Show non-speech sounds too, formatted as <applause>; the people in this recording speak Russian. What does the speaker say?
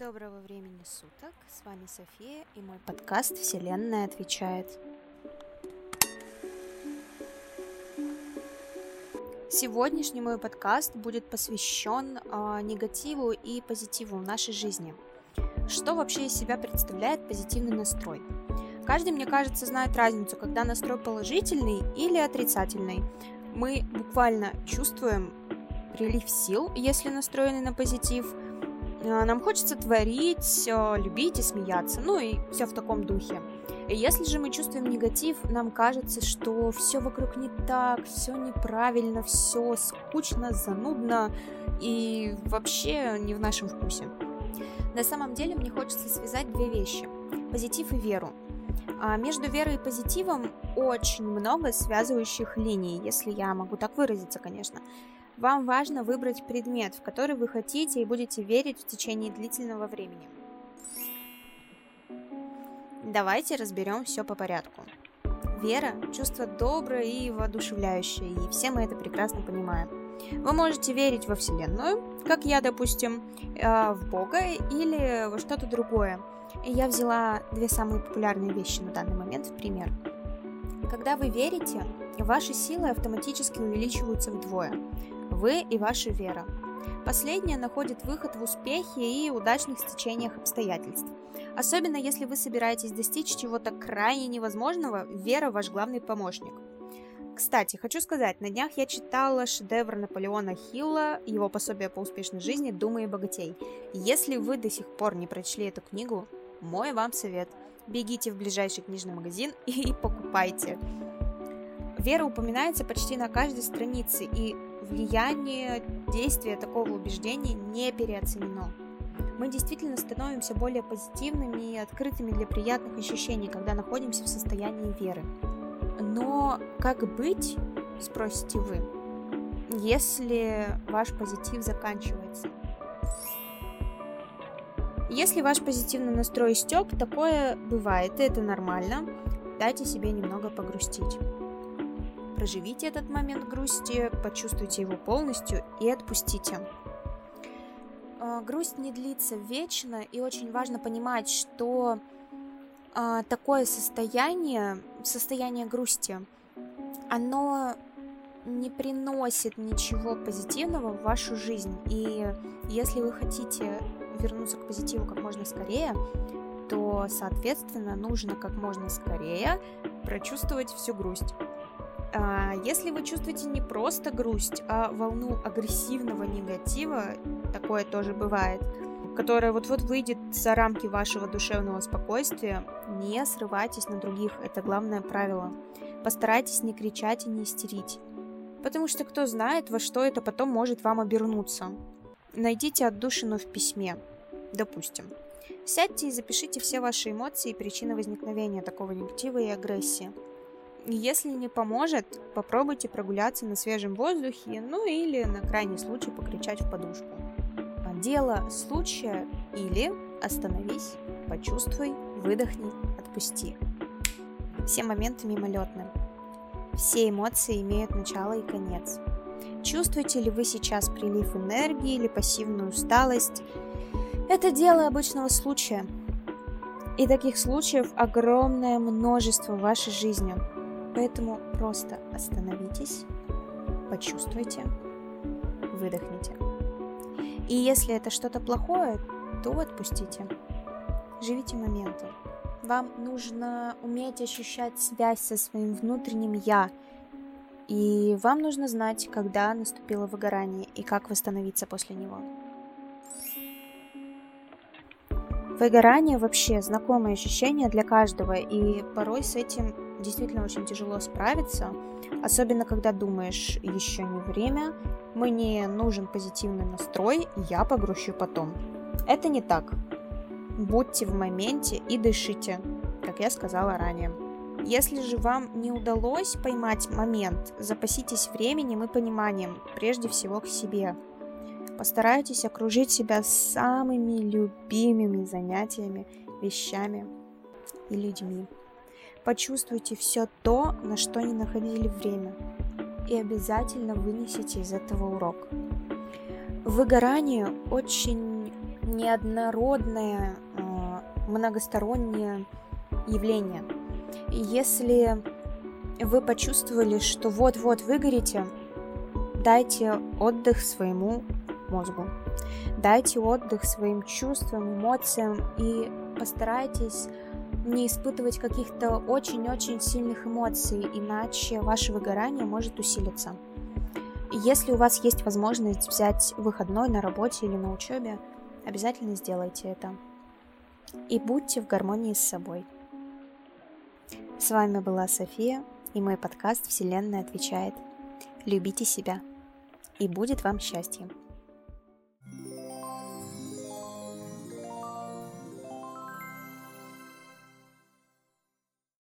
Доброго времени суток, с вами София и мой подкаст «Вселенная отвечает». Сегодняшний мой подкаст будет посвящен э, негативу и позитиву в нашей жизни. Что вообще из себя представляет позитивный настрой? Каждый, мне кажется, знает разницу, когда настрой положительный или отрицательный. Мы буквально чувствуем прилив сил, если настроены на позитив – нам хочется творить, э, любить и смеяться, ну и все в таком духе. Если же мы чувствуем негатив, нам кажется, что все вокруг не так, все неправильно, все скучно, занудно и вообще не в нашем вкусе. На самом деле мне хочется связать две вещи – позитив и веру. А между верой и позитивом очень много связывающих линий, если я могу так выразиться, конечно. Вам важно выбрать предмет, в который вы хотите и будете верить в течение длительного времени. Давайте разберем все по порядку. Вера – чувство доброе и воодушевляющее, и все мы это прекрасно понимаем. Вы можете верить во Вселенную, как я, допустим, э, в Бога или во что-то другое. Я взяла две самые популярные вещи на данный момент в пример. Когда вы верите, ваши силы автоматически увеличиваются вдвое вы и ваша вера. Последняя находит выход в успехе и удачных стечениях обстоятельств. Особенно если вы собираетесь достичь чего-то крайне невозможного, вера ваш главный помощник. Кстати, хочу сказать, на днях я читала шедевр Наполеона Хилла, его пособие по успешной жизни «Думай и богатей». Если вы до сих пор не прочли эту книгу, мой вам совет. Бегите в ближайший книжный магазин <laughs> и покупайте. Вера упоминается почти на каждой странице, и влияние действия такого убеждения не переоценено. Мы действительно становимся более позитивными и открытыми для приятных ощущений, когда находимся в состоянии веры. Но как быть, спросите вы, если ваш позитив заканчивается? Если ваш позитивный настрой истек, такое бывает, и это нормально. Дайте себе немного погрустить. Проживите этот момент грусти, почувствуйте его полностью и отпустите. А, грусть не длится вечно, и очень важно понимать, что а, такое состояние, состояние грусти, оно не приносит ничего позитивного в вашу жизнь. И если вы хотите вернуться к позитиву как можно скорее, то, соответственно, нужно как можно скорее прочувствовать всю грусть. А, если вы чувствуете не просто грусть, а волну агрессивного негатива, такое тоже бывает, которая вот-вот выйдет за рамки вашего душевного спокойствия, не срывайтесь на других, это главное правило. Постарайтесь не кричать и не истерить. Потому что кто знает, во что это потом может вам обернуться. Найдите отдушину в письме, допустим. Сядьте и запишите все ваши эмоции и причины возникновения такого негатива и агрессии. Если не поможет, попробуйте прогуляться на свежем воздухе, ну или на крайний случай покричать в подушку. Дело случая или остановись, почувствуй, выдохни, отпусти. Все моменты мимолетны. Все эмоции имеют начало и конец. Чувствуете ли вы сейчас прилив энергии или пассивную усталость? Это дело обычного случая. И таких случаев огромное множество в вашей жизни – Поэтому просто остановитесь, почувствуйте, выдохните. И если это что-то плохое, то отпустите. Живите моментом. Вам нужно уметь ощущать связь со своим внутренним «я», и вам нужно знать, когда наступило выгорание и как восстановиться после него. Выгорание вообще знакомое ощущение для каждого, и порой с этим действительно очень тяжело справиться, особенно когда думаешь, еще не время, мне нужен позитивный настрой, я погрущу потом. Это не так. Будьте в моменте и дышите, как я сказала ранее. Если же вам не удалось поймать момент, запаситесь временем и пониманием, прежде всего к себе – Постарайтесь окружить себя самыми любимыми занятиями, вещами и людьми. Почувствуйте все то, на что не находили время, и обязательно вынесите из этого урок. Выгорание очень неоднородное, э, многостороннее явление. Если вы почувствовали, что вот-вот выгорите, дайте отдых своему мозгу. Дайте отдых своим чувствам, эмоциям и постарайтесь не испытывать каких-то очень-очень сильных эмоций, иначе ваше выгорание может усилиться. Если у вас есть возможность взять выходной на работе или на учебе, обязательно сделайте это. И будьте в гармонии с собой. С вами была София и мой подкаст «Вселенная отвечает». Любите себя, и будет вам счастье.